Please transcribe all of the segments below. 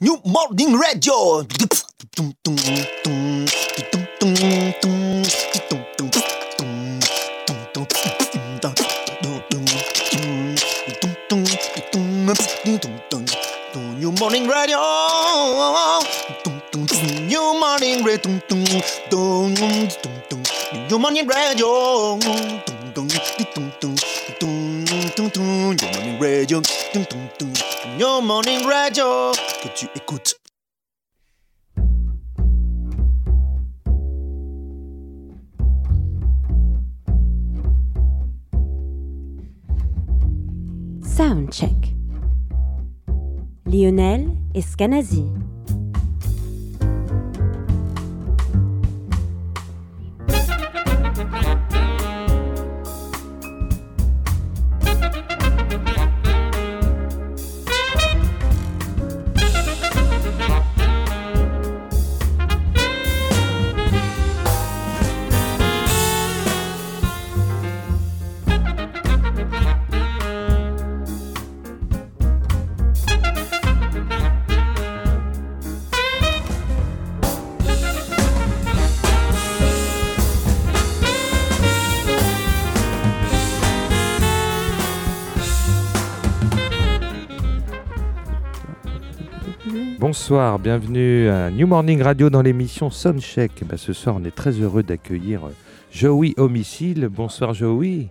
New Morning Radio. Morning Radio. New Morning Radio. New Morning Radio. New Morning Radio. New Morning Radio. Que tu écoutes. Soundcheck. Lionel Escanazi. Bonsoir, bienvenue à New Morning Radio dans l'émission Soundcheck. Ben, ce soir, on est très heureux d'accueillir euh, Joey Homicile. Bonsoir Joey.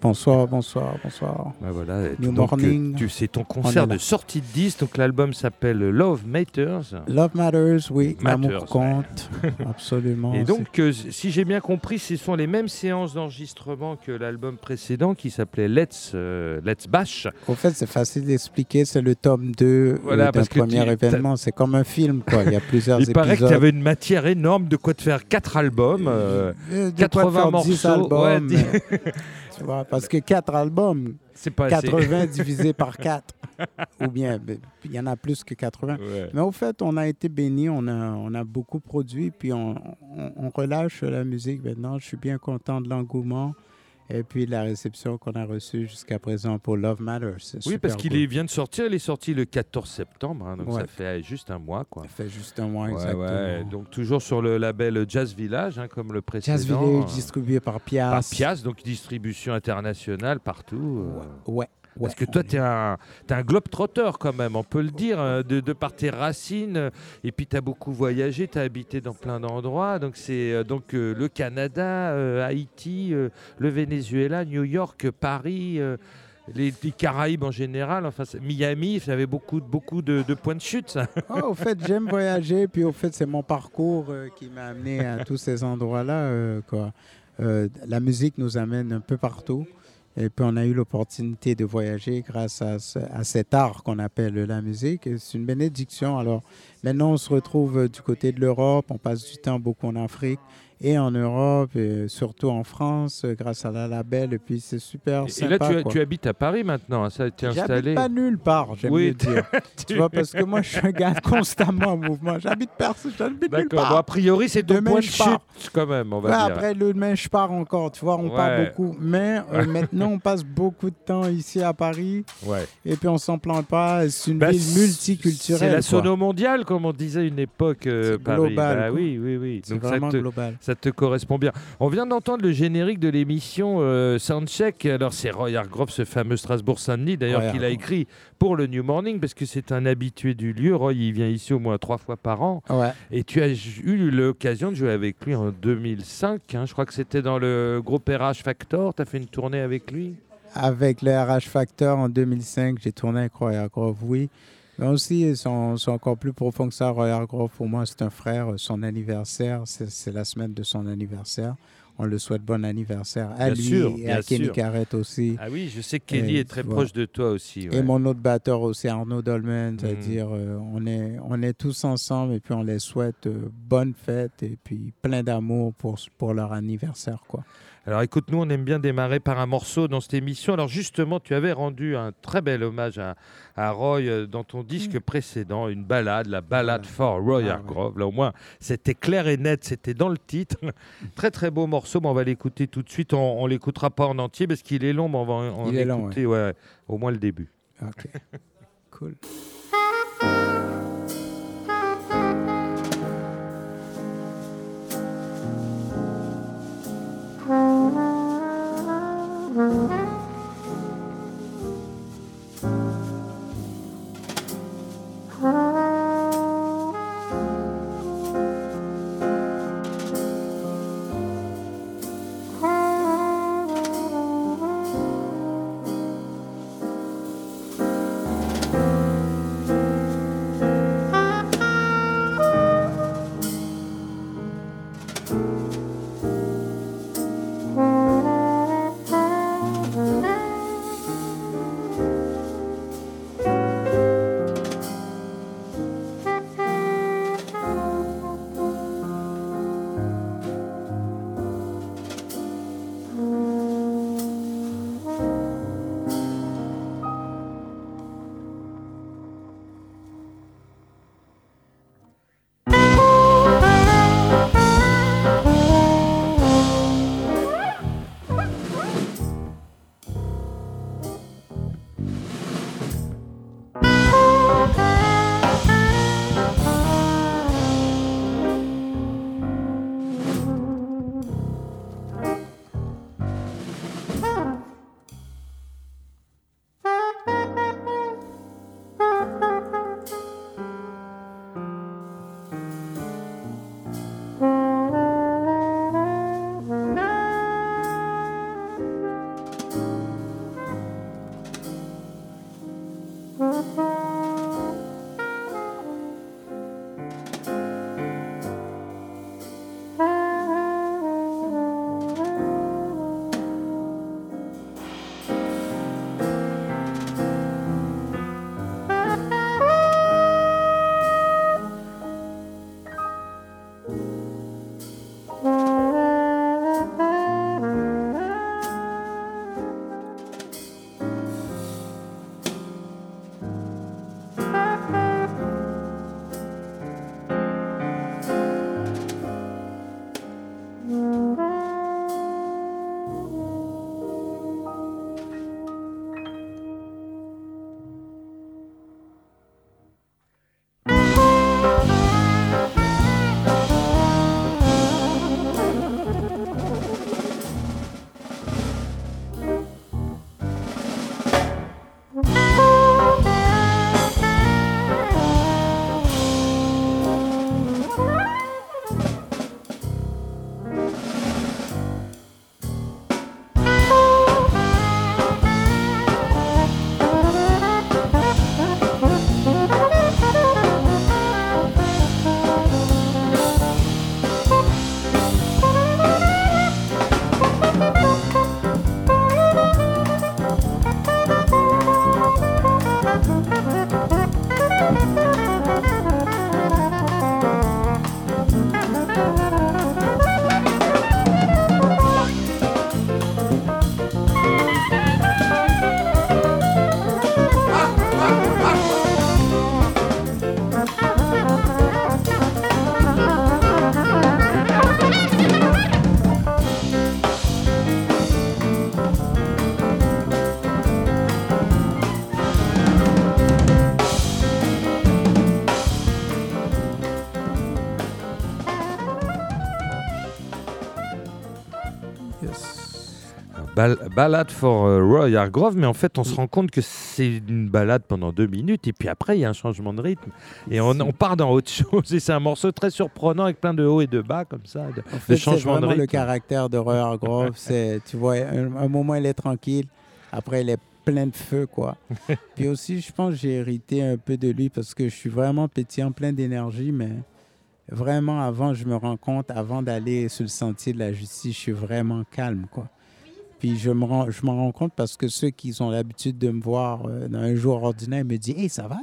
Bonsoir, bonsoir, bonsoir. Voilà, New donc, euh, Morning. tu c'est ton On concert de sortie de 10, donc l'album s'appelle Love Matters. Love Matters, oui, Matters, compte, absolument. Et donc, euh, si j'ai bien compris, ce sont les mêmes séances d'enregistrement que l'album précédent qui s'appelait Let's, euh, Let's Bash. Au fait, c'est facile d'expliquer, c'est le tome 2 euh, Voilà, d'un premier événement. C'est comme un film, quoi. Il y a plusieurs Il paraît que épisodes. tu avais une matière énorme de quoi te faire 4 albums. euh, Euh, de quoi 80 faire 10 morceaux, albums. ouais, dix- tu vois, parce que 4 albums, c'est pas assez. 80 divisé par 4. Ou bien, ben, il y en a plus que 80. Ouais. Mais au fait, on a été bénis, on a, on a beaucoup produit, puis on, on- on relâche la musique maintenant. Je suis bien content de l'engouement et puis la réception qu'on a reçue jusqu'à présent pour Love Matters. Oui, parce qu'il cool. vient de sortir, il est sorti le 14 septembre, hein, donc Ouais. ça fait juste un mois. Quoi. Ça fait juste un mois Ouais, exactement. ouais, donc toujours sur le label Jazz Village, hein, comme le précédent. Jazz Village distribué par Pias. par Pias, donc distribution internationale partout. euh. Ouais. Parce que toi, tu es un, t'es un globe-trotteur quand même, on peut le dire, euh, de, par tes racines. Et puis, tu as beaucoup voyagé, tu as habité dans plein d'endroits. Donc, c'est euh, donc euh, le Canada, euh, Haïti, le Venezuela, New York, Paris, les, Caraïbes en général. Enfin, Miami, ça avait beaucoup, beaucoup de, points de chute. Ah, au fait, j'aime voyager, puis au fait, c'est mon parcours qui m'a amené à tous ces endroits-là. la musique nous amène un peu partout. Et puis, on a eu l'opportunité de voyager grâce à, à cet art qu'on appelle la musique. C'est une bénédiction. Alors, maintenant, on se retrouve euh, du côté de l'Europe. On passe du temps beaucoup en Afrique et en Europe, et surtout en France, grâce à la label. Et puis, c'est super Et sympa. là, tu, quoi. tu habites à Paris maintenant, hein, ça t'es installé. Pas nulle part, j'aime Oui, dire. tu vois, parce que moi, je suis un gars constamment en mouvement. J'habite personne, j'habite nulle part. bon, a priori, c'est ton Demain, point de je pars. chute quand même, on va Ouais, dire. après, le demain, je pars encore. Tu vois, on part Ouais. beaucoup. Mais euh, maintenant, on passe beaucoup de temps ici à Paris. Ouais. Et puis, on s'en plaint pas. C'est une Bah, ville multiculturelle. C'est la sono mondiale, comme on disait une époque, euh, Paris. global, Bah oui, oui, oui. C'est Donc ça vraiment te, global. Ça te correspond bien. On vient d'entendre le générique de l'émission euh, Soundcheck. Alors c'est Roy Hargrove, ce fameux Strasbourg-Saint-Denis, d'ailleurs, Roy qu'il a écrit pour le New Morning, parce que c'est un habitué du lieu. Roy, il vient ici au moins trois fois par an. Ouais. Et tu as eu l'occasion de jouer avec lui en 2005. hein. Je crois que c'était dans le groupe RH Factor. Tu as fait une tournée avec lui? Avec le RH Factor en 2005, j'ai tourné avec Roy Hargrove, oui. Mais aussi, ils sont, sont encore plus profonds que ça. Roy Hargrove, pour moi, c'est un frère. Son anniversaire, c'est la semaine de son anniversaire. On le souhaite bon anniversaire à Bien lui sûr, et à Kenny sûr. Carrette aussi. Ah oui, je sais que Kelly Et est très proche de toi aussi. Et mon autre batteur aussi, Arnaud Dolmen, Mhm. c'est-à-dire euh, on, est, on est tous ensemble et puis on les souhaite euh, bonne fête et puis plein d'amour pour, pour leur anniversaire. Quoi. Alors écoute, nous on aime bien démarrer par un morceau dans cette émission. Alors justement, tu avais rendu un très bel hommage à, à Roy euh, dans ton disque précédent, une balade, la balade for Roy Ah ouais. Là au moins, c'était clair et net, c'était dans le titre. très très beau morceau, mais on va l'écouter tout de suite. On, on l'écoutera pas en entier parce qu'il est long, mais on va en, long, écouter ouais, au moins le début. OK. cool. Mm-hmm. Ballade for euh, Roy Hargrove, mais en fait, on se rend compte que c'est une balade pendant deux minutes, et puis après, il y a un changement de rythme, et on, on part dans autre chose, et c'est un morceau très surprenant avec plein de hauts et de bas, comme ça. de- En fait, c'est changement de vraiment le rythme. caractère de Roy Hargrove. c'est, tu vois, un, un moment, il est tranquille. Après, il est plein de feu, quoi. Puis aussi, je pense que j'ai hérité un peu de lui parce que je suis vraiment pétillant, plein d'énergie, mais vraiment, avant, je me rends compte, avant d'aller sur le sentier de la justice, je suis vraiment calme, quoi. Puis je me rends, je m'en rends compte parce que ceux qui ont l'habitude de me voir euh, dans un jour ordinaire me disent Hey, ça va,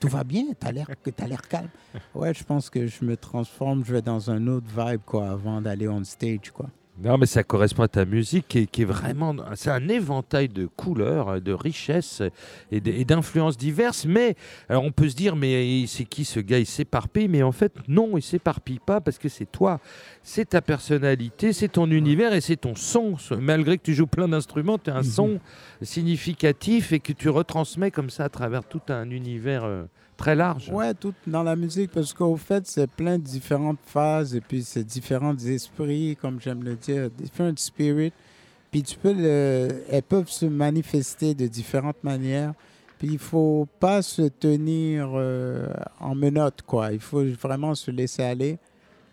tout va bien, t'as l'air, t'as l'air calme? Ouais, je pense que je me transforme, je vais dans un autre vibe, quoi, avant d'aller on stage, quoi. Non, mais ça correspond à ta musique qui est, qui est vraiment. C'est un éventail de couleurs, de richesses et d'influences diverses. Mais alors on peut se dire, mais c'est qui ce gars? Il s'éparpille. Mais en fait, non, il s'éparpille pas parce que c'est toi. C'est ta personnalité, c'est ton univers et c'est ton son. Malgré que tu joues plein d'instruments, tu as un son significatif et que tu retransmets comme ça à travers tout un univers euh, très large. Ouais, tout dans la musique, parce qu'au fait, c'est plein de différentes phases et puis c'est différents esprits, comme j'aime le dire, différents spirits. Puis tu peux le, elles peuvent se manifester de différentes manières. Puis il faut pas se tenir euh, en menottes, quoi. Il faut vraiment se laisser aller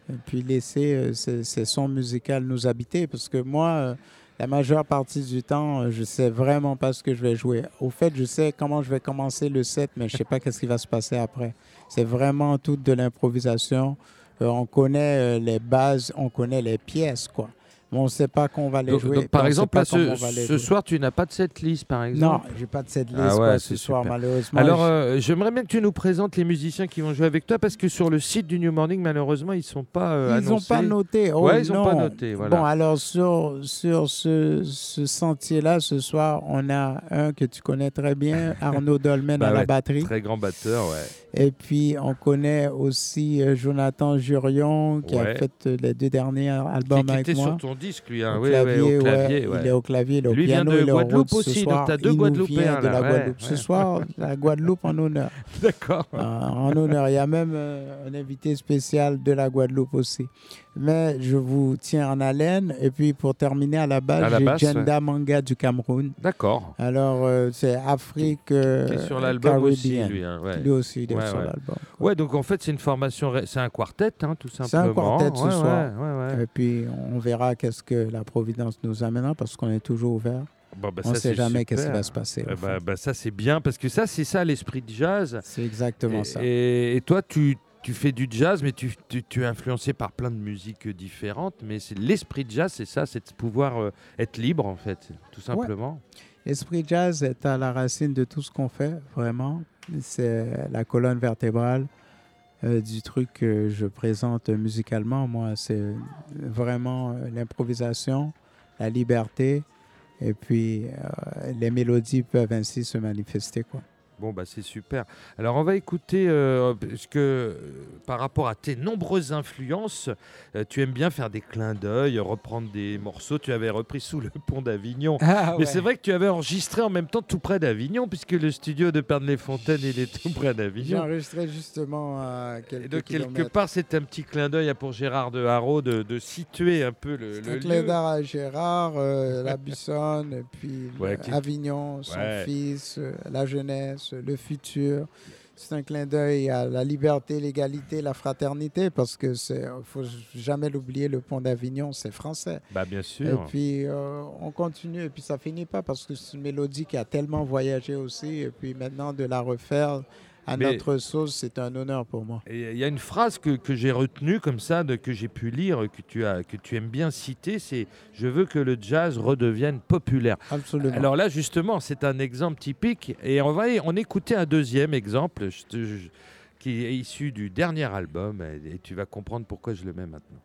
et puis laisser euh, ces, ces sons musicaux nous habiter. Parce que moi, euh, la majeure partie du temps, euh, je sais vraiment pas ce que je vais jouer. Au fait, je sais comment je vais commencer le set, mais je sais pas qu'est-ce qui va se passer après. C'est vraiment tout de l'improvisation. Euh, on connaît euh, les bases, on connaît les pièces, quoi. On ne sait pas qu'on va les Donc, jouer. donc, par exemple, là, ce, soir, tu n'as pas de cette liste, par Non, exemple? j'ai pas de cette liste Ah ouais, quoi, ce soir, malheureusement. Alors, euh, j'aimerais bien que tu nous présentes les musiciens qui vont jouer avec toi parce que sur le site du New Morning, malheureusement, ils sont pas euh, ils n'ont pas noté. Oh, Ouais, ils ont pas non. noté, voilà. Bon, alors sur, sur ce, ce sentier-là, ce soir, on a un que tu connais très bien, Arnaud Dolmen Bah à la batterie. Très grand batteur, ouais. Et puis, on connaît aussi euh, Jonathan Jurion, qui a fait euh, les deux derniers Qui, albums qui avec était moi. sur ton disque, lui. Hein. Au Oui, clavier, ouais, au clavier, ouais. Il est au clavier, au Lui vient piano, de il est au Guadeloupe aussi, ce donc soir. t'as deux Guadeloupéens, de la Guadeloupe. Ce soir, la Guadeloupe en honneur. D'accord. Euh, en honneur. Il y a même euh, un invité spécial de la Guadeloupe aussi. Mais je vous tiens en haleine. Et puis pour terminer à la base, j'ai Jenda Manga du Cameroun. D'accord. Alors euh, c'est Afrique. euh, Qui est sur l'album aussi, lui. hein, ouais. Lui aussi, il est Ouais, sur l'album. Ouais, donc en fait, c'est une formation, c'est un quartet, hein, tout C'est un simplement. quartet ce soir. Ouais, ouais, ouais. Et puis on verra qu'est-ce que la Providence nous amènera parce qu'on est toujours ouvert. Bon, bah, on ne sait jamais qu'est-ce qui va se passer. Eh au bah, bah, ça, c'est bien parce que ça, c'est ça l'esprit de jazz. C'est exactement Et, ça. et- et toi, tu, tu fais du jazz, mais tu, tu- tu es influencé par plein de musiques différentes. Mais c'est l'esprit de jazz, c'est ça, c'est de pouvoir euh, être libre, en fait, tout simplement. L'esprit jazz est à la racine de tout ce qu'on fait, vraiment. C'est la colonne vertébrale euh, du truc que je présente musicalement. Moi, c'est vraiment euh, l'improvisation, la liberté, et puis euh, les mélodies peuvent ainsi se manifester. Quoi. Bon, bah, c'est super. Alors, on va écouter, euh, parce que euh, par rapport à tes nombreuses influences, euh, tu aimes bien faire des clins d'œil, reprendre des morceaux. Tu avais repris sous le pont d'Avignon. Mais c'est vrai que tu avais enregistré en même temps tout près d'Avignon, puisque le studio de Pernes-les-Fontaines, il est tout près J'ai d'Avignon. enregistré justement à Et quelques de quelque kilomètres. part, c'est un petit clin d'œil pour Gérard de Haro de, de situer un peu le, le clin d'œil à Gérard, la Bussonne, et puis Ouais, qui- Avignon, son Ouais. fils, la jeunesse, le futur. C'est un clin d'œil à la liberté, l'égalité, la fraternité, parce que c'est, faut jamais l'oublier, le pont d'Avignon, c'est français. Bah, bien Et sûr. puis euh, on continue, et puis ça finit pas parce que c'est une mélodie qui a tellement voyagé aussi, et puis maintenant de la refaire à Mais- notre sauce, c'est un honneur pour moi. Il y a une phrase que, que j'ai retenue comme ça, de, que j'ai pu lire, que tu, as, que tu aimes bien citer, c'est « Je veux que le jazz redevienne populaire ». Absolument. Alors là, justement, c'est un exemple typique. Et on va en écouter un deuxième exemple je te- je- qui est issu du dernier album. Et, et tu vas comprendre pourquoi je le mets maintenant.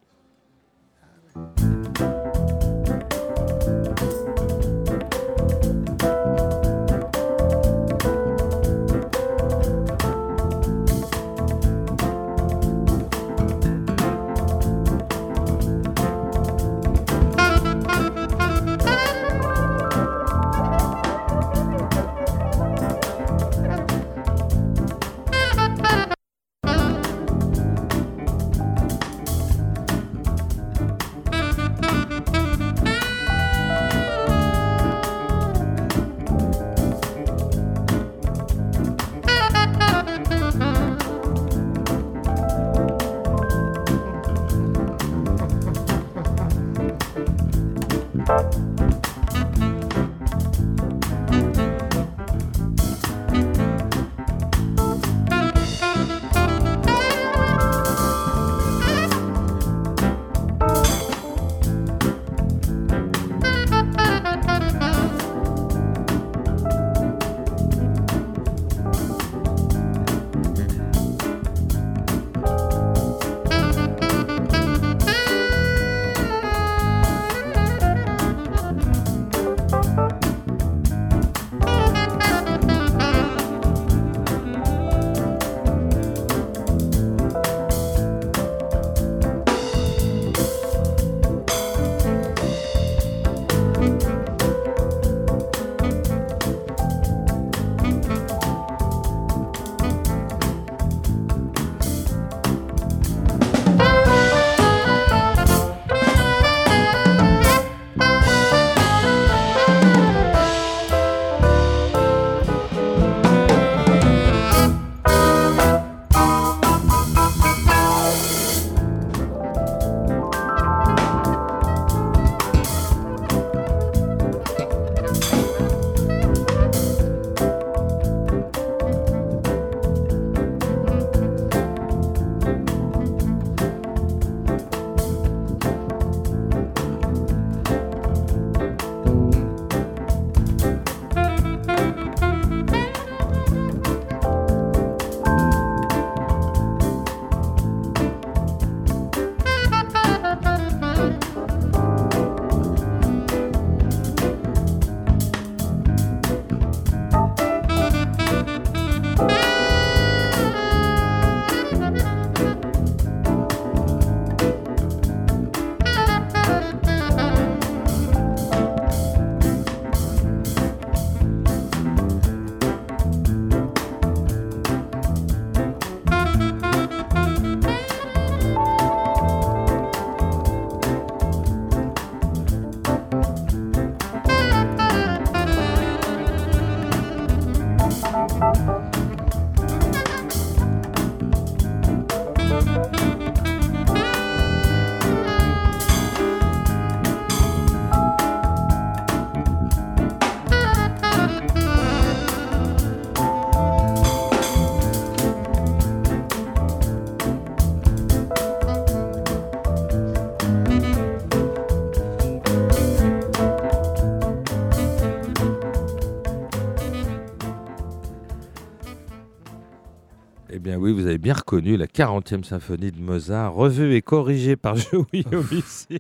Bien reconnu la 40e symphonie de Mozart, revue et corrigée par Joey Homicide.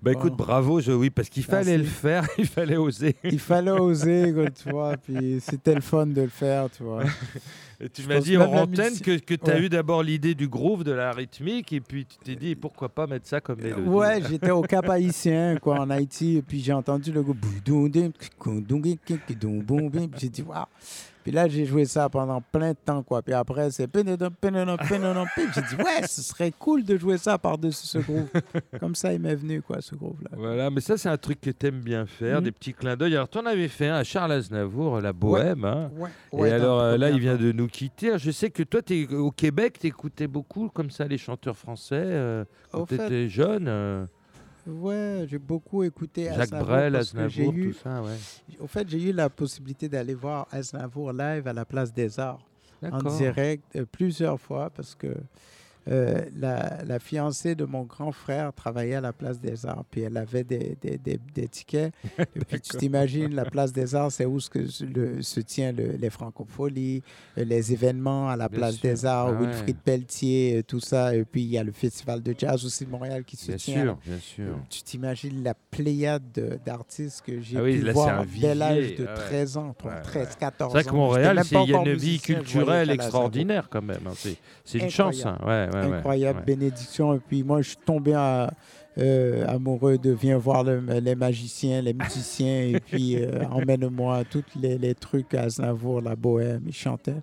Bah écoute, Oh. bravo Joey, parce qu'il fallait Merci. le faire, il fallait oser. Il fallait oser, quoi, tu vois. Puis c'était le fun de le faire, tu vois. Et tu m'as dit en antenne que, que tu as Ouais. eu d'abord l'idée du groove, de la rythmique, et puis tu t'es dit pourquoi pas mettre ça comme mélodie. Ouais, j'étais au Cap Haïtien, quoi, en Haïti, et puis j'ai entendu le groupe. J'ai dit, waouh. Puis là, j'ai joué ça pendant plein de temps, quoi. Puis après, c'est. J'ai dit, ouais, ce serait cool de jouer ça par-dessus ce groove. Comme ça, il m'est venu, quoi, ce groove-là. Voilà, mais ça c'est un truc que t'aimes bien faire, Mhm. des petits clins d'œil. Alors tu en avais fait un à Charles Aznavour, la Bohème. hein. Ouais. et alors euh, là, il vient de nous quitter. Je sais que toi, es, au Québec, t'écoutais beaucoup comme ça les chanteurs français euh, quand t'étais jeune. euh, Ouais, j'ai beaucoup écouté Jacques Aznavour Brel, parce que Aznavour, eu- tout ça, ouais. Au fait, j'ai eu la possibilité d'aller voir Aznavour live à la Place des Arts. en direct euh, plusieurs fois parce que euh, la, la fiancée de mon grand frère travaillait à la Place des Arts, puis elle avait des, des, des- des tickets. Et puis tu t'imagines, la Place des Arts, c'est où ce que se- le- se tient le- les francopholies, euh, les événements à la Bien Place sûr. des Arts, Ah ouais. Wilfrid Pelletier, euh, tout ça. Et puis il y a le Festival de jazz aussi de Montréal qui se Bien tient. sûr, bien sûr. Tu t'imagines la pléiade de- d'artistes que j'ai Ah oui, pu là, c'est voir dès l'âge vivier. de Ah ouais. 13 ans, Ouais, ouais. 13, 14 C'est ans. vrai que Montréal, c'est- il y a une vie culturelle extraordinaire quand même. hein. C'est, c'est une chance. hein. Ouais, ouais, ouais, incroyable bénédiction. Et puis moi, je suis tombé à- euh, amoureux de Viens voir le- les magiciens, les musiciens, et puis euh, emmène-moi tous les, les trucs à Aznavour, la bohème, il chantait.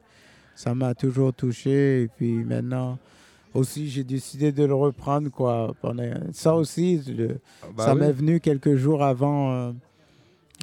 Ça m'a toujours touché. Et puis maintenant, aussi, j'ai décidé de le reprendre. Quoi. Ça aussi, le- Bah ça oui. m'est venu quelques jours avant, euh,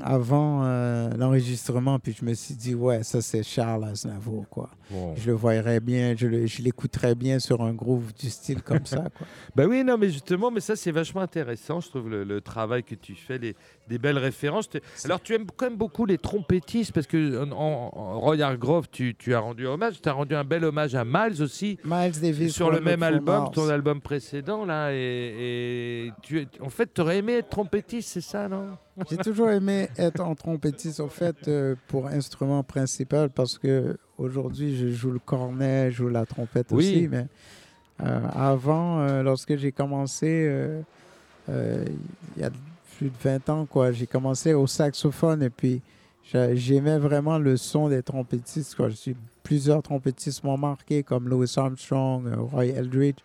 avant euh, l'enregistrement. Puis je me suis dit, ouais, ça c'est Charles Aznavour. Quoi. Je le voyerais bien, je l'écouterais bien sur un groove du style comme ça. Quoi. Bah oui, non, mais justement, mais ça c'est vachement intéressant, je trouve le, le travail que tu fais, les, des belles références. Alors tu aimes quand même beaucoup les trompettistes parce que en, en- en Roy Hargrove, tu, tu as rendu hommage, tu as rendu un bel hommage à Miles aussi. Miles Davis. sur le même album, Mars. ton album précédent là, et, et tu, en fait, tu aurais aimé être trompettiste, c'est ça, non? J'ai toujours aimé être en trompettiste, au fait, euh, pour instrument principal, parce que aujourd'hui, je joue le cornet, je joue la trompette Oui. aussi. Mais euh, avant, euh, lorsque j'ai commencé, il y a plus de 20 ans, quoi, j'ai commencé au saxophone et puis j'a- j'aimais vraiment le son des trompettistes. Quoi. Je suis- plusieurs trompettistes m'ont marqué, comme Louis Armstrong, euh, Roy Eldridge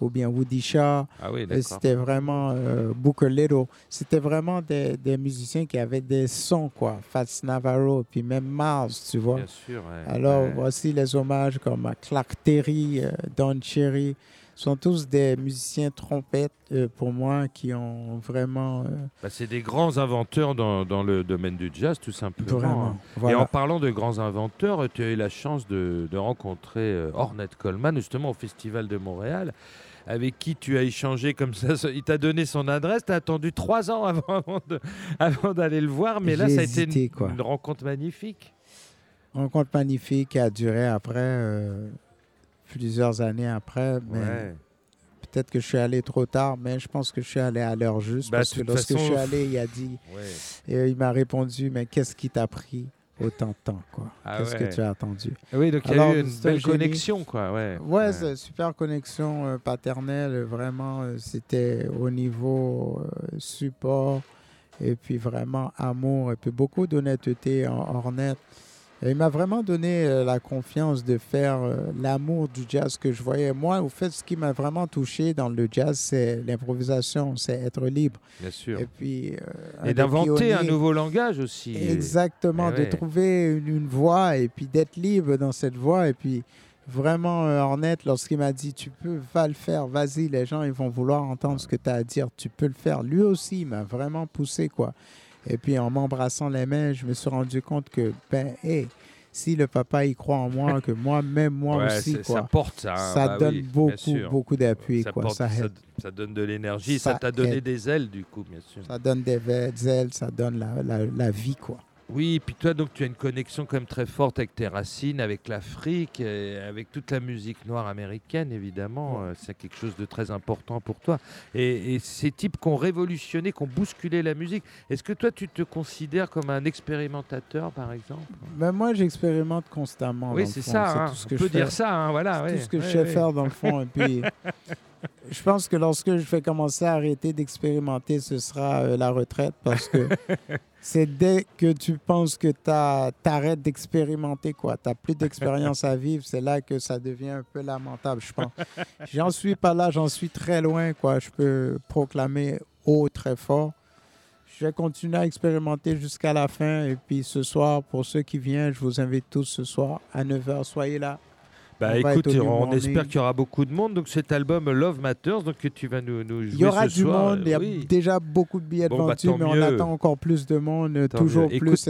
ou bien Woody Shaw. Ah oui, d'accord. C'était vraiment euh, Booker Little. C'était vraiment des, des musiciens qui avaient des sons, quoi. Fats Navarro, puis même Mars, tu vois. Bien sûr. ouais, Alors, ouais. voici les hommages comme à Clark Terry, euh, Don Cherry. Sont tous des musiciens trompettes, euh, pour moi, qui ont vraiment... euh, Bah, c'est des grands inventeurs dans, dans le domaine du jazz, tout simplement. vraiment hein. voilà. Et en parlant de grands inventeurs, tu as eu la chance de, de rencontrer euh, Ornette Coleman, justement au Festival de Montréal, avec qui tu as échangé comme ça. Il t'a donné son adresse, tu as attendu trois ans avant, avant de- avant d'aller le voir, mais là, ça a été une, une rencontre magnifique. rencontre magnifique qui a duré après euh, plusieurs années après. Mais Ouais. peut-être que je suis allé trop tard, mais je pense que je suis allé à l'heure juste. Bah, parce que lorsque façon, je suis allé, il a dit, Ouais. et il m'a répondu, mais qu'est-ce qui t'a pris autant de temps, quoi? Ah Qu'est-ce ouais. que tu as attendu? Oui, donc il y a eu une belle génie. connexion, quoi. Ouais. Ouais, super connexion euh, paternelle, vraiment, euh, c'était au niveau euh, support, et puis vraiment amour, et puis beaucoup d'honnêteté en Ornette. Il m'a vraiment donné euh, la confiance de faire euh, l'amour du jazz que je voyais. Moi, au fait, ce qui m'a vraiment touché dans le jazz, c'est l'improvisation, c'est être libre. Bien sûr. Et puis... euh, Et d'inventer un nouveau langage aussi. Exactement, Eh de trouver une, une voie et puis d'être libre dans cette voie. Et puis vraiment, euh, Ornette, lorsqu'il m'a dit, tu peux, va le faire, vas-y, les gens, ils vont vouloir entendre ce que tu as à dire, tu peux le faire. Lui aussi, il m'a vraiment poussé, quoi. Et puis en m'embrassant les mains, je me suis rendu compte que, ben, hé, si le papa, il croit en moi, que moi, même moi Ouais, aussi, c'est- Ça quoi. porte ça. hein. Ça Bah donne oui, beaucoup, beaucoup d'appui, ça, quoi. ça ça- aide. ça donne de l'énergie, ça Ça t'a donné aide. des ailes, du coup, bien sûr. Ça donne des ailes, ça donne la, la, la vie, quoi. Oui, puis toi, donc, tu as une connexion quand même très forte avec tes racines, avec l'Afrique, et avec toute la musique noire américaine, évidemment. Euh, C'est quelque chose de très important pour toi. Et, et ces types qui ont révolutionné, qui ont bousculé la musique, est-ce que toi, tu te considères comme un expérimentateur, par exemple? Ben, moi, j'expérimente constamment. Oui, c'est ça. hein. tout ce On que peut je fais. dire ça, hein, voilà. C'est ouais, tout ce que ouais, je sais faire dans le fond. Et puis, je pense que lorsque je vais commencer à arrêter d'expérimenter, ce sera euh, la retraite parce que c'est dès que tu penses que tu arrêtes d'expérimenter, quoi. Tu n'as plus d'expérience à vivre, c'est là que ça devient un peu lamentable, je pense. J'en suis pas là, j'en suis très loin, quoi. Je peux proclamer haut, très fort. Je vais continuer à expérimenter jusqu'à la fin. Et puis ce soir, pour ceux qui viennent, je vous invite tous ce soir à 9h. Soyez là. Bah On écoute, on espère qu'il y aura beaucoup de monde. Donc cet album Love Matters, donc que tu vas nous, nous jouer Il y aura ce du soir, monde, il y a oui. déjà beaucoup de billets de Bon, bah, mais on attend encore plus de monde, Tant toujours mieux. plus,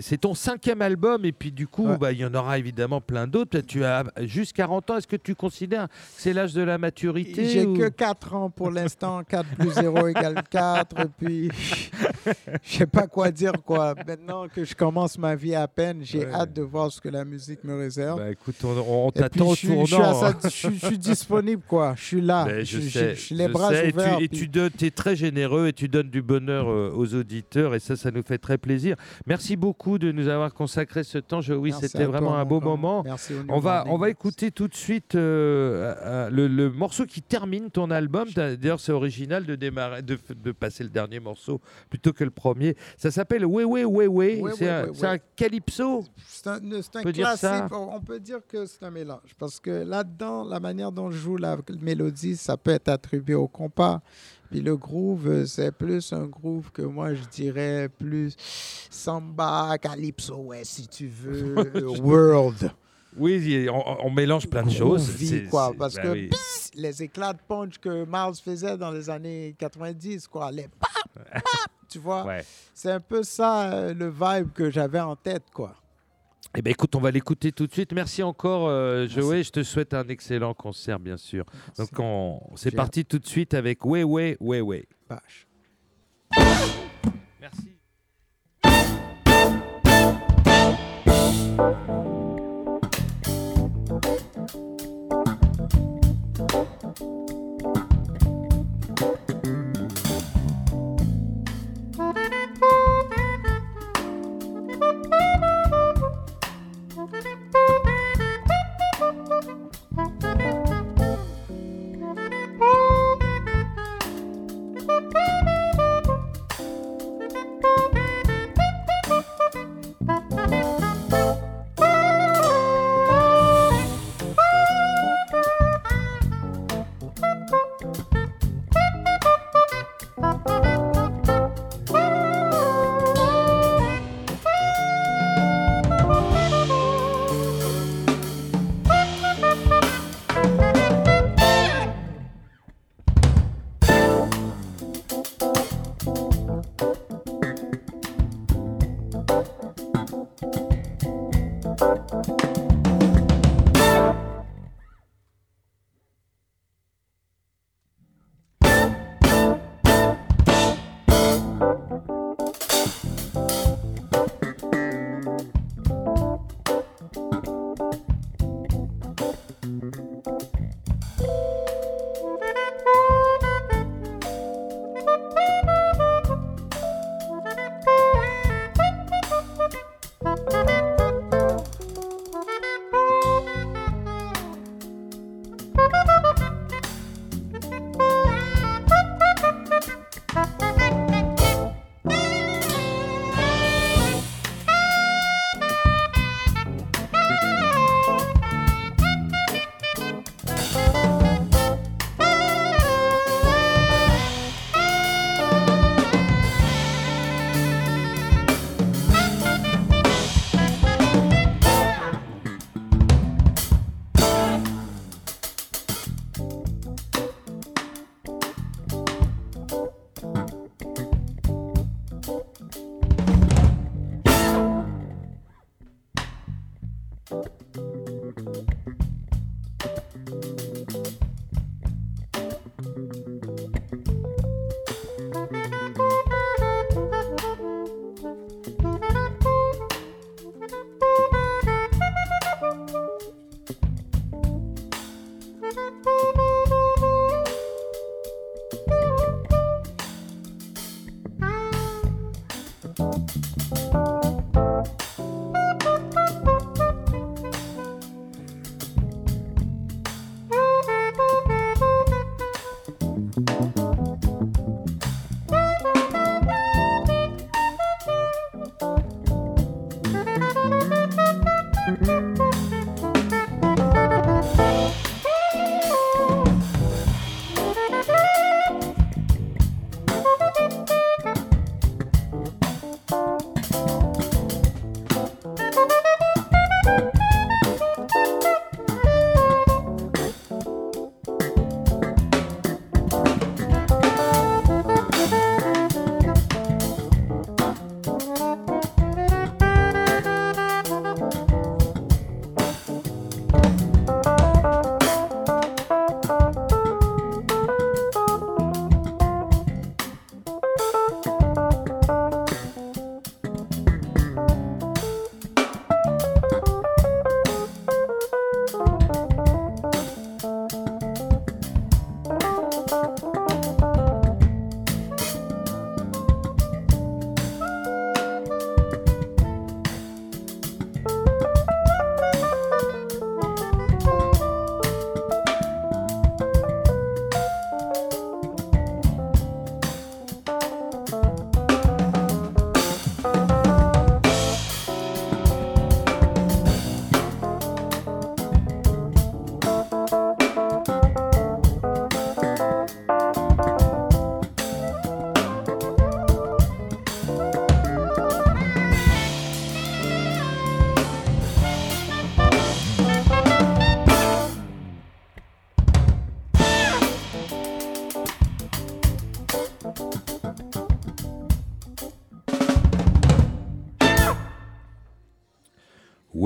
c'est ton cinquième album et puis du coup, Ouais. bah, il y en aura évidemment plein d'autres. Tu as juste 40 ans. Est-ce que tu considères que c'est l'âge de la maturité J'ai ou- que 4 ans pour l'instant, 4 plus 0 égale 4, et puis je sais pas quoi dire, quoi. Maintenant que je commence ma vie à peine, j'ai Ouais. hâte de voir ce que la musique me réserve. Bah, écoute, on, t'attend au tournant. ça- je suis- je suis disponible, quoi. Je suis là. Ben, je, je, sais, je- les bras sais. Et tu- ouverts. Et puis- tu, es très généreux et tu donnes du bonheur euh, aux auditeurs et ça, ça nous fait très plaisir. Merci beaucoup de nous avoir consacré ce temps. Oui, c'était toi, vraiment un beau moment. Merci On va, on va écouter tout de suite euh, euh, le, le morceau qui termine ton album. D'ailleurs, c'est original de, démarrer, de passer le dernier morceau plutôt que le premier. Ça s'appelle Ouais Ouais Ouais. Ouais, C'est un, un calypso. C'est un, c'est un peut classique. On peut dire que c'est un mélange. Parce que là-dedans, la manière dont je joue la mélodie, ça peut être attribué au compas. Puis le groove, euh, c'est plus un groove que moi, je dirais plus samba, calypso, ouais, si tu veux, euh, world. Oui, on, on mélange plein de choses. C'est- quoi. Parce bah que oui. pss, les éclats de punch que Miles faisait dans les années 90, quoi, les tu vois, Ouais. c'est un peu ça euh, le vibe que j'avais en tête, quoi. Eh ben écoute, on va l'écouter tout de suite. Merci encore, euh. Joey. Je te souhaite un excellent concert, bien sûr. Donc on, c'est parti tout de suite avec Ouais Ouais Ouais. Vache.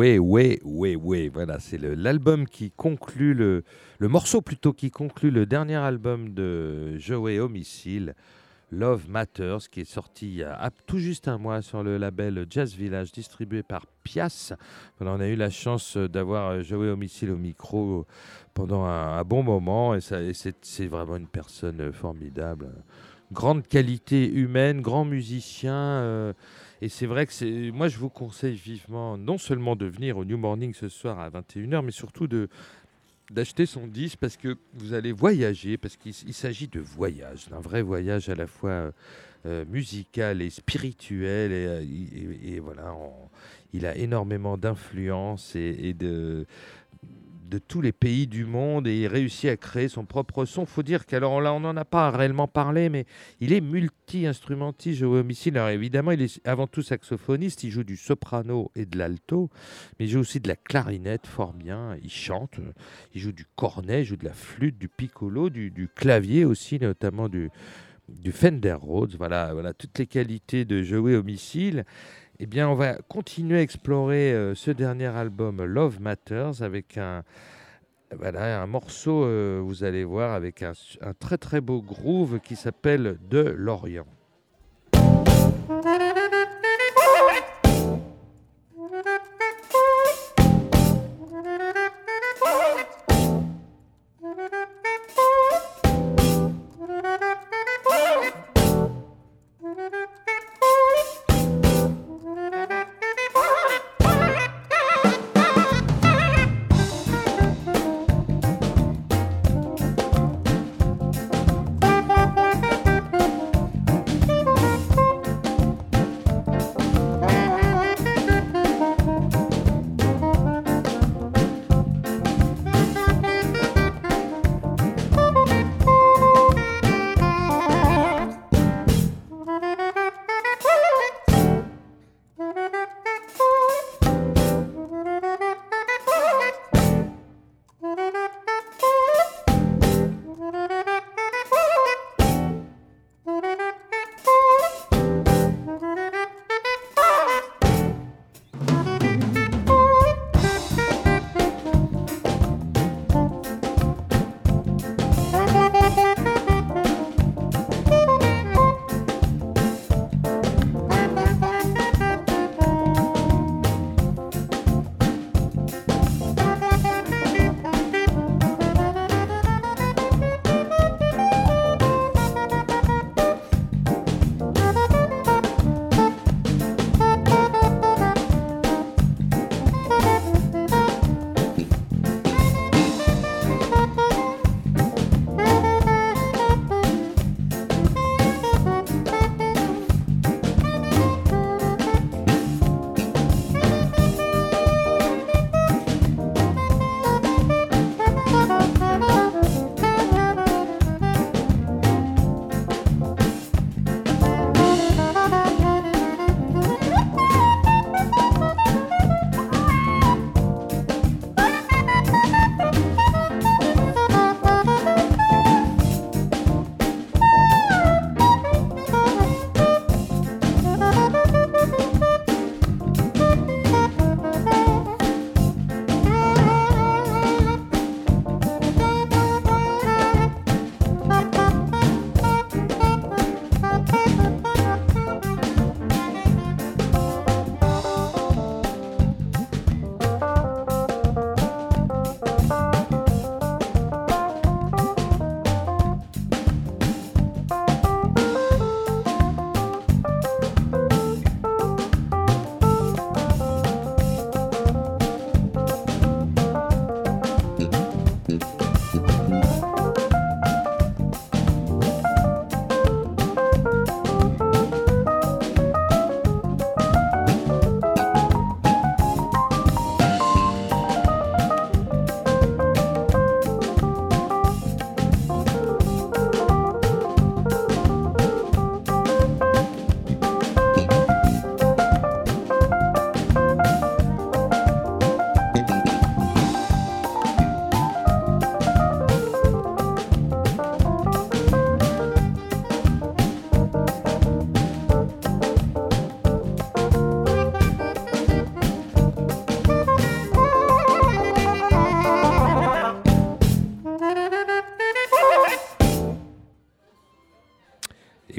Ouais, ouais, ouais, ouais. Voilà, c'est l'album qui conclut le, morceau plutôt qui conclut le dernier album de Joey Homicile, Love Matters, qui est sorti il y a tout juste un mois sur le label Jazz Village, distribué par Pias. Voilà, on a eu la chance d'avoir Joey Homicile au micro pendant un, bon moment, et, c'est vraiment une personne formidable. Grande qualité humaine, grand musicien. euh, et c'est vrai que c'est, moi, je vous conseille vivement non seulement de venir au New Morning ce soir à 21h, mais surtout de d'acheter son disque parce que vous allez voyager, parce qu'il s'agit de voyage, d'un vrai voyage à la fois euh, euh, musical et spirituel. Et, euh, voilà, il a énormément d'influence et de de tous les pays du monde et il réussit à créer son propre son. faut dire qu'alors là, on n'en a pas réellement parlé, mais il est multi-instrumentiste, Joe Homicide. Alors évidemment, il est avant tout saxophoniste, il joue du soprano et de l'alto, mais il joue aussi de la clarinette fort bien, il chante, euh, il joue du cornet, il joue de la flûte, du piccolo, du, clavier aussi, notamment du, Fender Rhodes. Voilà, voilà toutes les qualités de Joey Homicile. Eh bien, on va continuer à explorer euh, ce dernier album Love Matters avec un, morceau, euh, vous allez voir, avec un très très beau groove qui s'appelle De l'Orient.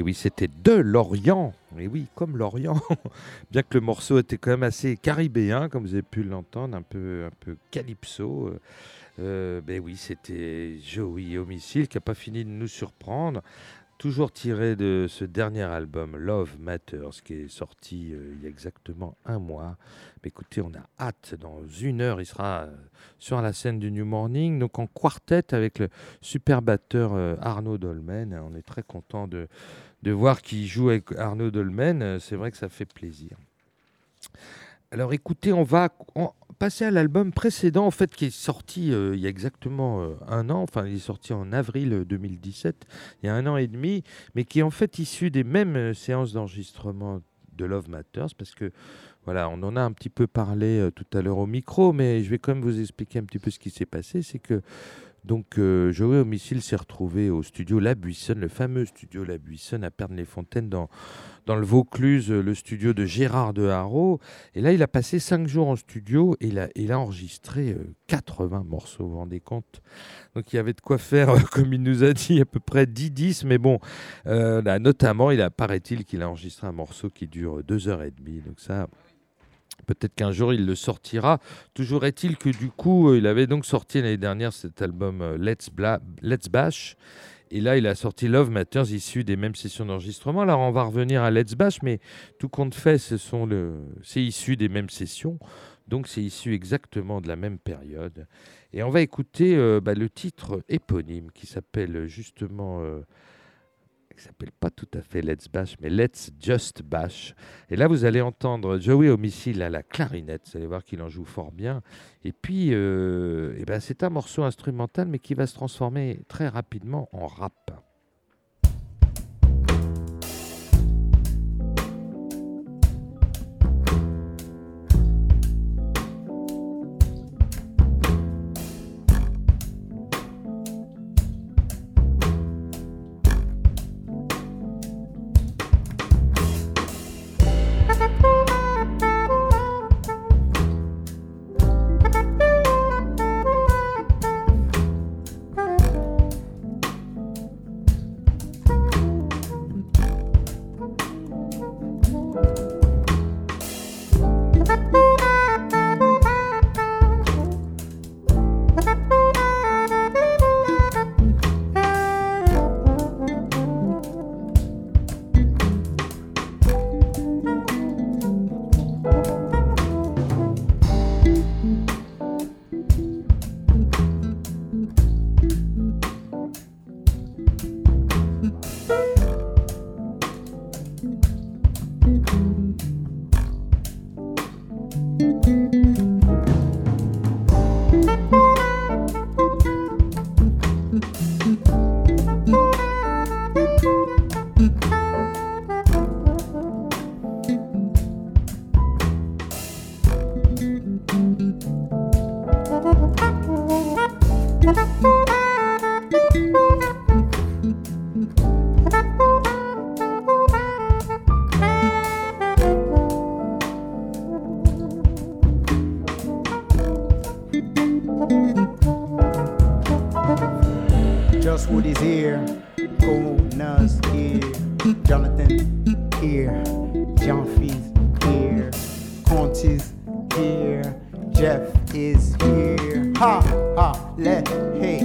Et oui, c'était de l'Orient. Et oui, comme l'Orient. Bien que le morceau était quand même assez caribéen, comme vous avez pu l'entendre, un peu, un peu calypso. Euh, ben oui, c'était Joey Homicile qui n'a pas fini de nous surprendre. Toujours tiré de ce dernier album, Love Matters, qui est sorti euh, il y a exactement un mois. Mais écoutez, on a hâte. Dans une heure, il sera euh, sur la scène du New Morning, donc en quartet avec le super batteur euh, Arnaud Dolmen. On est très content de, de voir qu'il joue avec Arnaud Dolmen. Euh, C'est vrai que ça fait plaisir. Alors écoutez, on va passer à l'album précédent, en fait, qui est sorti euh, il y a exactement euh, un an, enfin il est sorti en avril euh, 2017, il y a un an et demi, mais qui est en fait issu des mêmes séances d'enregistrement de Love Matters, parce que voilà, on en a un petit peu parlé tout à l'heure au micro, mais je vais quand même vous expliquer un petit peu ce qui s'est passé, c'est que donc euh, Joey Homicile s'est retrouvé au studio La Buissonne, le fameux studio La Buissonne à Pernes-les-Fontaines dans, dans le Vaucluse, euh, le studio de Gérard de Haro. Et là, il a passé cinq jours en studio et il a, il a enregistré euh, 80 morceaux, vous vous rendez compte Donc il y avait de quoi faire, euh, comme il nous a dit, à peu près 10-10. Mais bon, euh, là, notamment, il a, paraît-il qu'il a enregistré un morceau qui dure deux heures et demie. Donc ça, Peut-être qu'un jour il le sortira. Toujours est-il que du coup, euh, il avait donc sorti l'année dernière cet album euh, Let's, Bla- Let's Bash. Et là, il a sorti Love Matters, issu des mêmes sessions d'enregistrement. Alors, on va revenir à Let's Bash, mais tout compte fait, ce sont le... c'est issu des mêmes sessions. Donc, c'est issu exactement de la même période. Et on va écouter euh, bah, le titre éponyme qui s'appelle justement. Qui s'appelle pas tout à fait Let's Bash, mais Let's Just Bash. Et là, vous allez entendre Joey Homicile à la clarinette. Vous allez voir qu'il en joue fort bien. Et puis, euh, eh ben, c'est un morceau instrumental, mais qui va se transformer très rapidement en rap. Ha ha, let hey.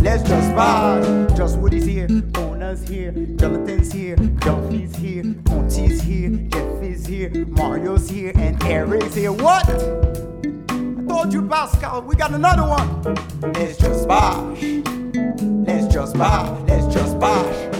Let's just vibe. Just Wood is here, Kona's here, Jonathan's here, Fee's here, Conti's here, Jeff is here, Mario's here, and Eric's here. What? I told you, Pascal, we got another one. Let's just bash. Let's just bash. Let's just bash.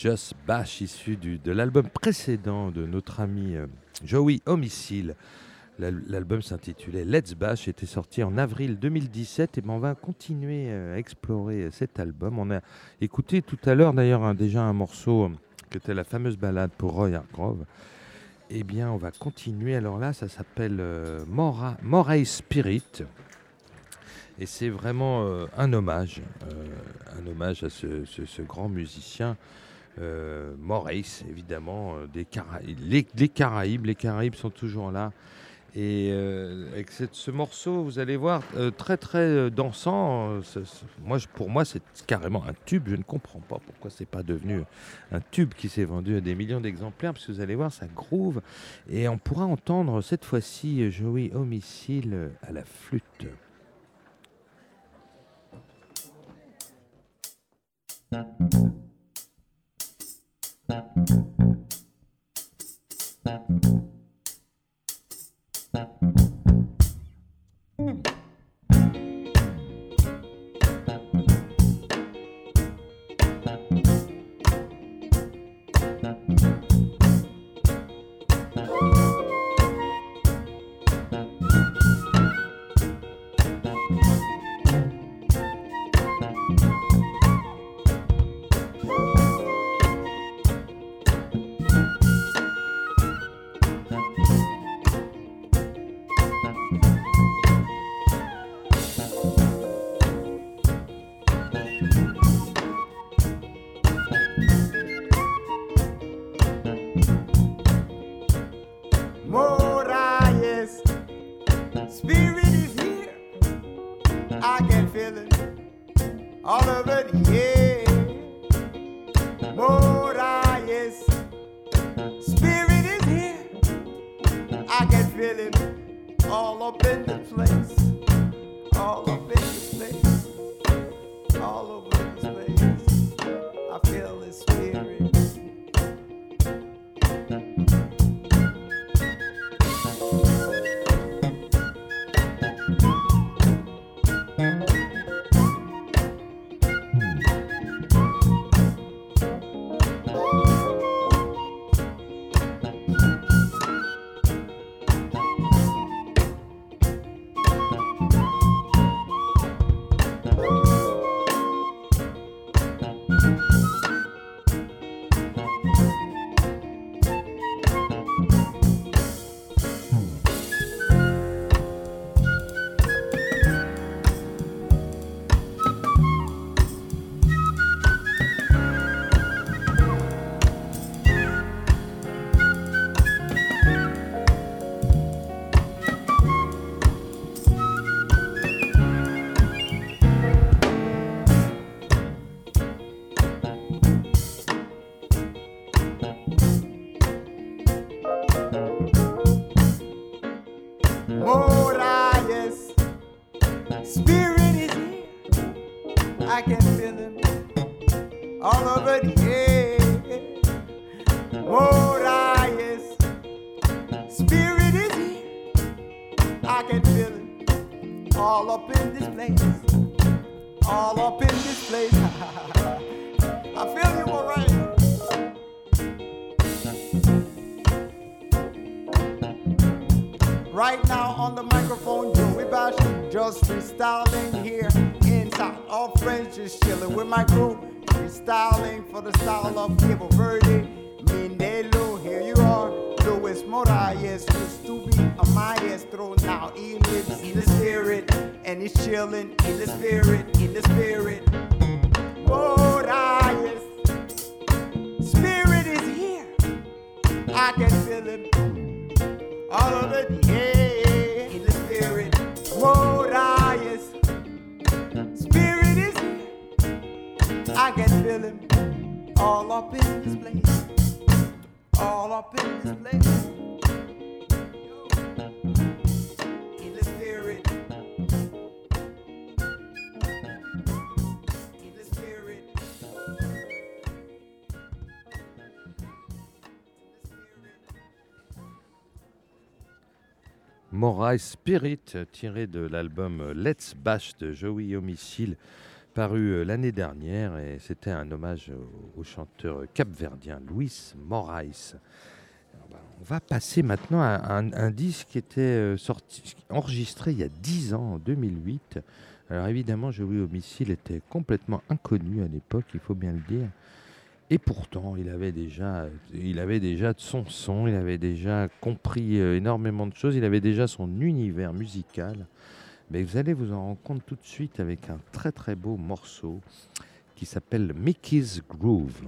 Just Bash, issu de l'album précédent de notre ami euh, Joey Homicile. L'al- L'album s'intitulait Let's Bash, était sorti en avril 2017 et on va continuer euh, à explorer euh, cet album. On a écouté tout à l'heure d'ailleurs déjà un morceau qui était la fameuse balade pour Roy Hargrove. Eh bien, on va continuer. Alors là, ça s'appelle Mora, Moray Spirit. Et c'est vraiment un hommage, un hommage à ce grand musicien, euh, évidemment, euh, des les, Caraïbes, les Caraïbes sont toujours là. Et euh, avec ce morceau, vous allez voir, euh, très très dansant. Moi, pour moi, c'est carrément un tube. Je ne comprends pas pourquoi c'est pas devenu un tube qui s'est vendu à des millions d'exemplaires, parce que vous allez voir, ça groove. Et on pourra entendre cette fois-ci Joey Homicile à la flûte. Mm-hmm. Thank you. For the Morai Spirit, tiré de l'album Let's Bash de Joey Homicile, paru euh, l'année dernière, et c'était un hommage au, au chanteur capverdien Luis Moraes. Bah, On va passer maintenant à un, un disque qui était euh, sorti, enregistré il y a 10 ans, en 2008. Alors évidemment, Joey Homicile était complètement inconnu à l'époque, il faut bien le dire. Et pourtant, il avait déjà, il son son, il avait déjà compris euh, énormément de choses, il avait déjà son univers musical. Mais vous allez vous en rendre compte tout de suite avec un très très beau morceau qui s'appelle Mickey's Groove.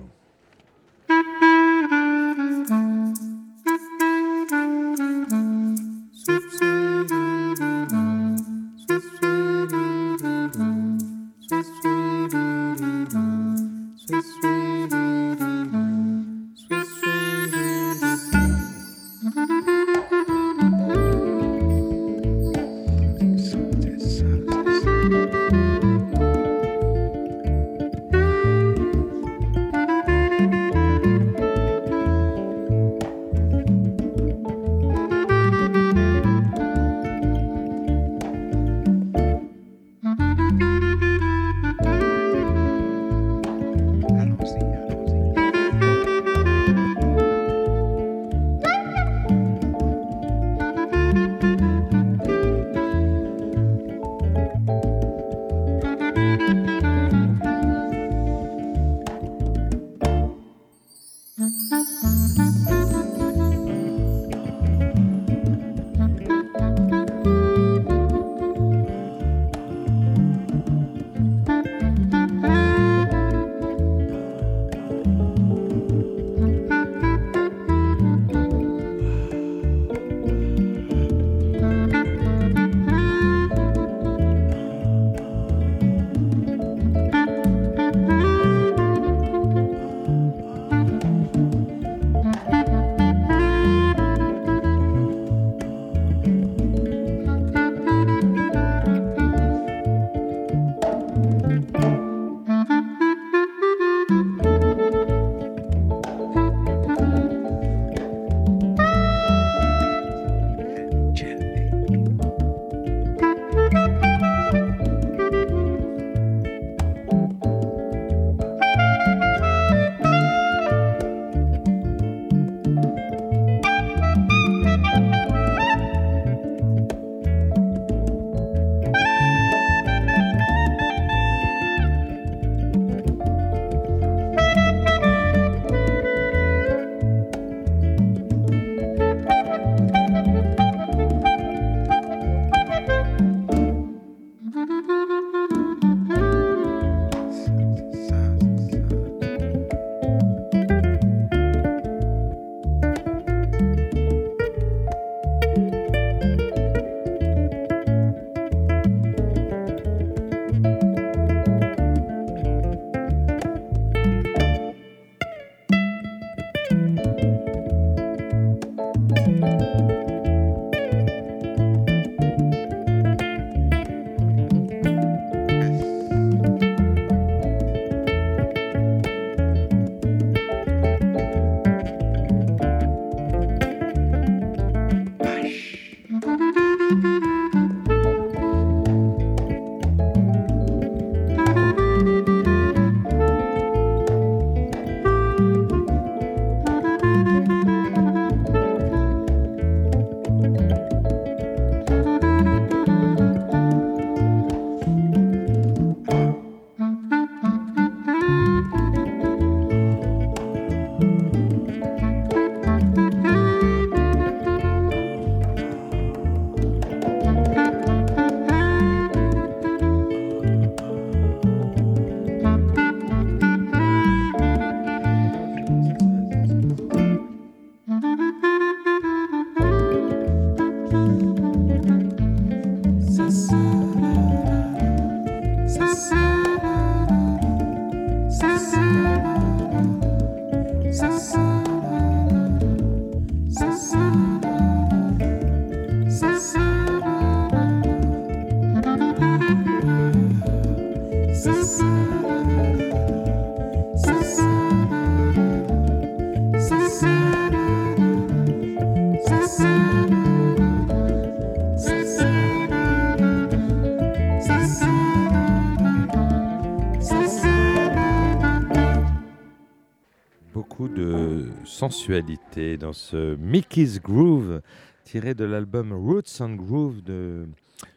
Sensualité dans ce Mickey's Groove tiré de l'album Roots and Groove de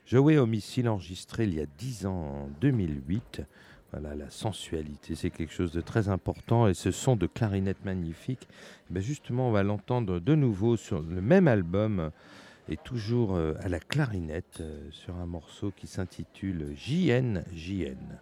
Joey Homicile enregistré il y a 10 ans en 2008. Voilà, la sensualité, c'est quelque chose de très important et ce son de clarinette magnifique, ben justement, on va l'entendre de nouveau sur le même album et toujours euh, à la clarinette euh, sur un morceau qui s'intitule JN JN.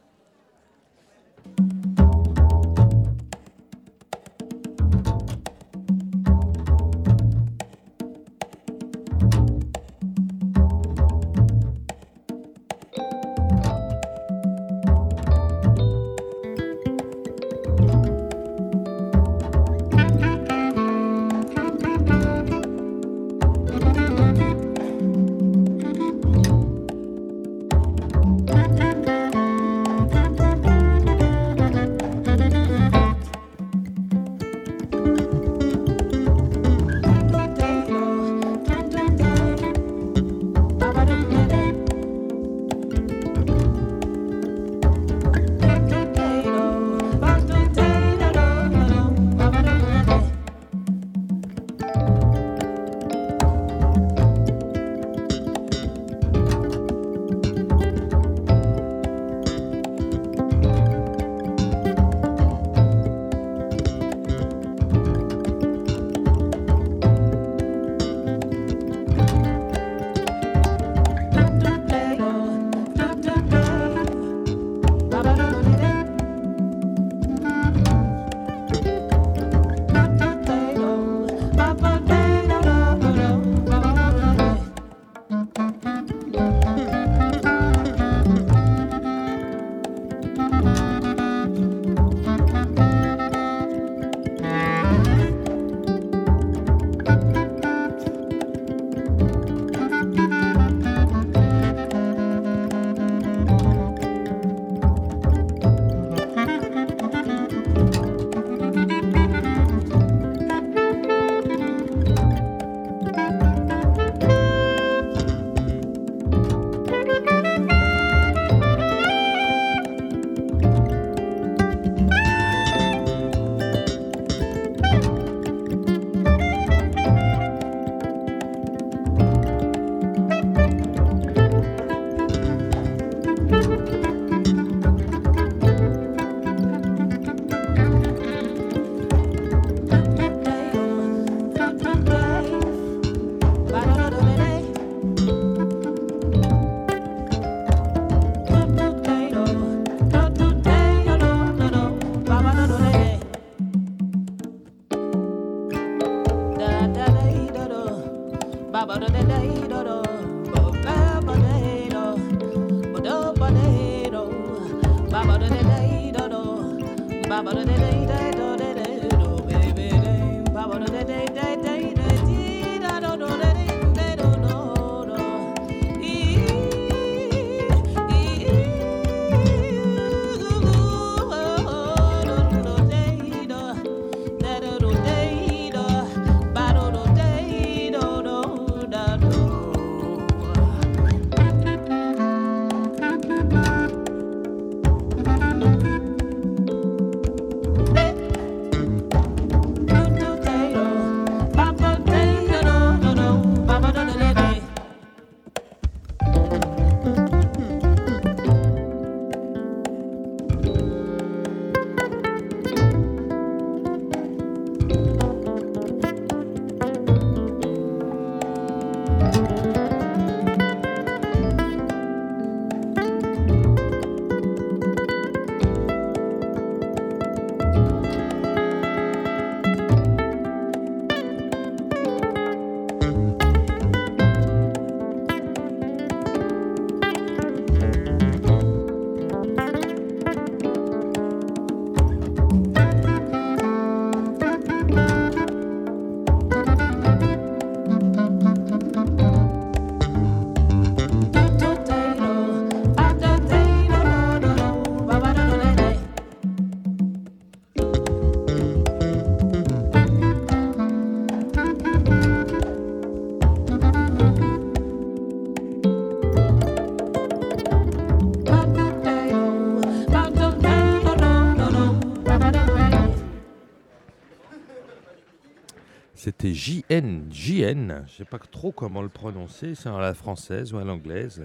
JN, JN, je sais pas trop comment le prononcer, c'est à la française ou à l'anglaise.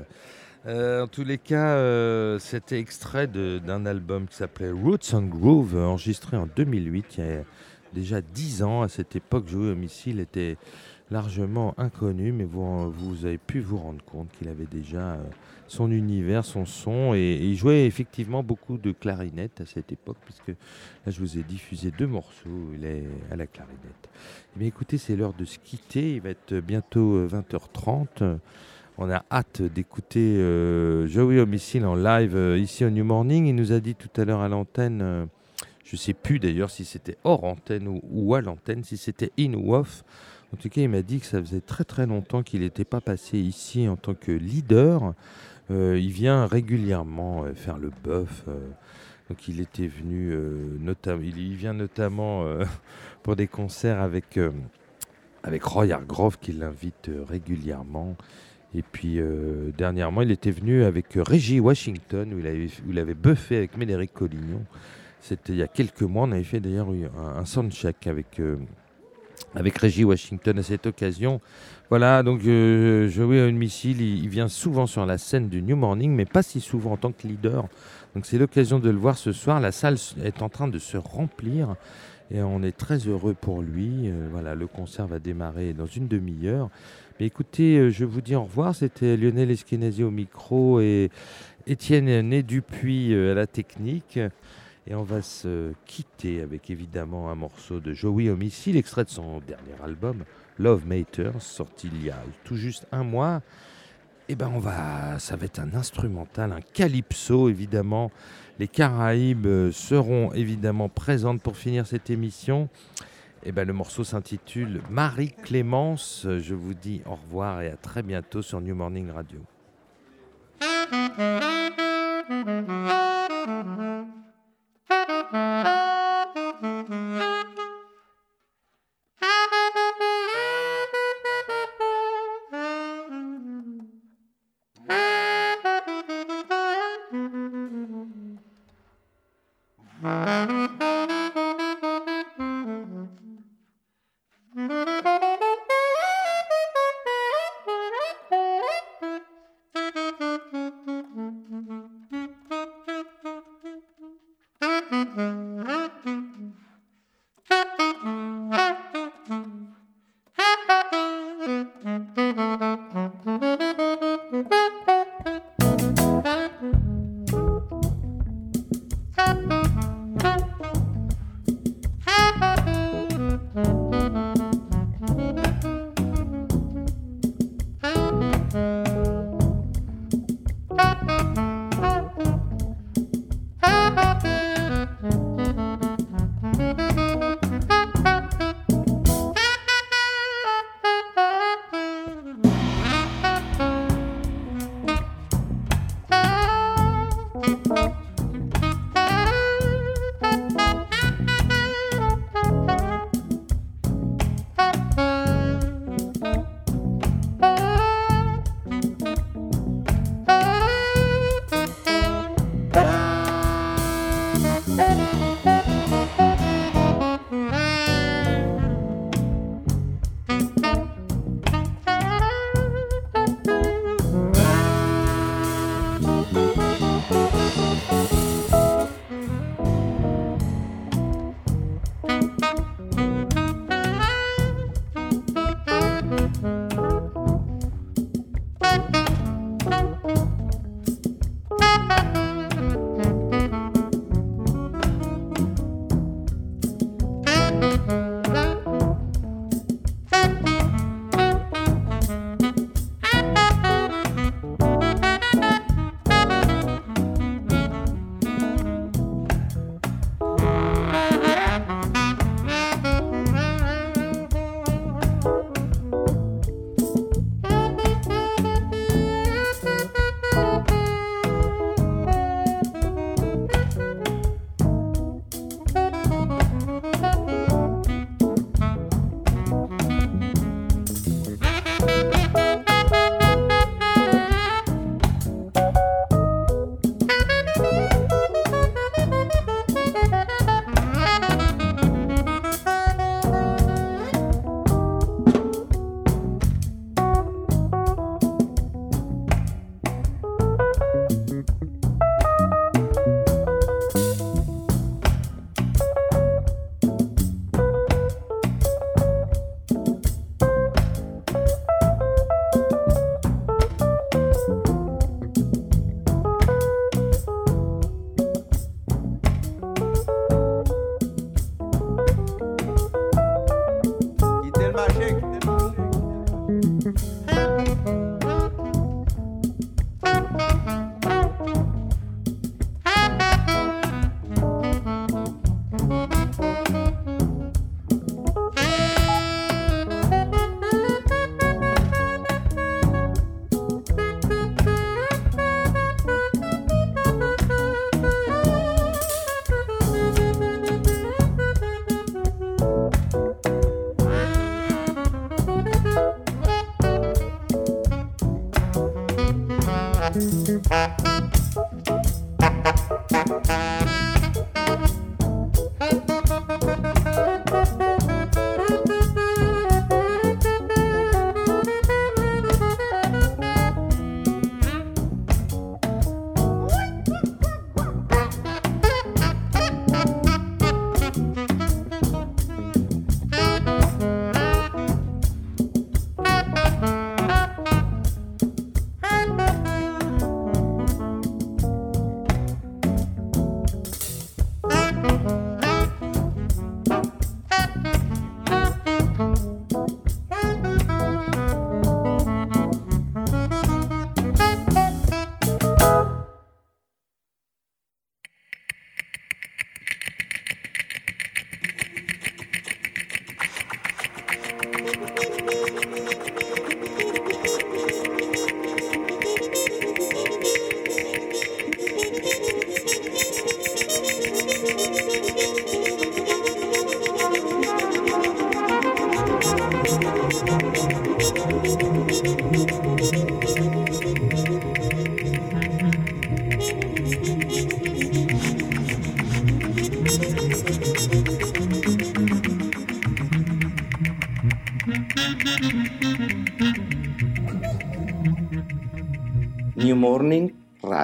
Euh, en tous les cas, euh, c'était extrait d'un album qui s'appelait Roots and Groove, enregistré en 2008, il y a déjà 10 ans. À cette époque, Joey Homicile était largement inconnu, mais vous, avez pu vous rendre compte qu'il avait déjà euh, son univers, son son, et, il jouait effectivement beaucoup de clarinette à cette époque, puisque là, je vous ai diffusé deux morceaux il est à la clarinette. Eh bien, écoutez, c'est l'heure de se quitter. Il va être bientôt euh, 20h30. On a hâte d'écouter euh, Joey Homicile en live euh, ici au New Morning. Il nous a dit tout à l'heure à l'antenne, euh, je ne sais plus d'ailleurs si c'était hors antenne ou, à l'antenne, si c'était in ou off. En tout cas, il m'a dit que ça faisait très très longtemps qu'il n'était pas passé ici en tant que leader. Euh, il vient régulièrement euh, faire le bœuf. euh, donc il était venu, euh, notamment, il, vient notamment euh, pour des concerts avec, euh, avec Roy Hargrove qui l'invite régulièrement. Et puis euh, dernièrement, il était venu avec euh, Reggie Washington où il avait, où il avait buffé avec Médéric Collignon. C'était il y a quelques mois. On avait fait d'ailleurs eu un, un soundcheck avec, euh, avec Reggie Washington à cette occasion. Voilà, donc euh, Joey Homicile, il, il vient souvent sur la scène du New Morning, mais pas si souvent en tant que leader. Donc c'est l'occasion de le voir ce soir. La salle est en train de se remplir et on est très heureux pour lui. Euh, voilà, le concert va démarrer dans une demi-heure. Mais écoutez, euh, je vous dis au revoir. C'était Lionel Eskenazi au micro et Étienne Né Dupuis euh, à la technique. Et on va se quitter avec évidemment un morceau de Joey Homicile, extrait de son dernier album, Love Matters, sorti il y a tout juste un mois. Et ben on va, ça va être un instrumental, un calypso évidemment. Les Caraïbes euh, seront évidemment présentes pour finir cette émission. Et ben le morceau s'intitule Marie Clémence. Je vous dis au revoir et à très bientôt sur New Morning Radio. Bye.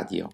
Radio.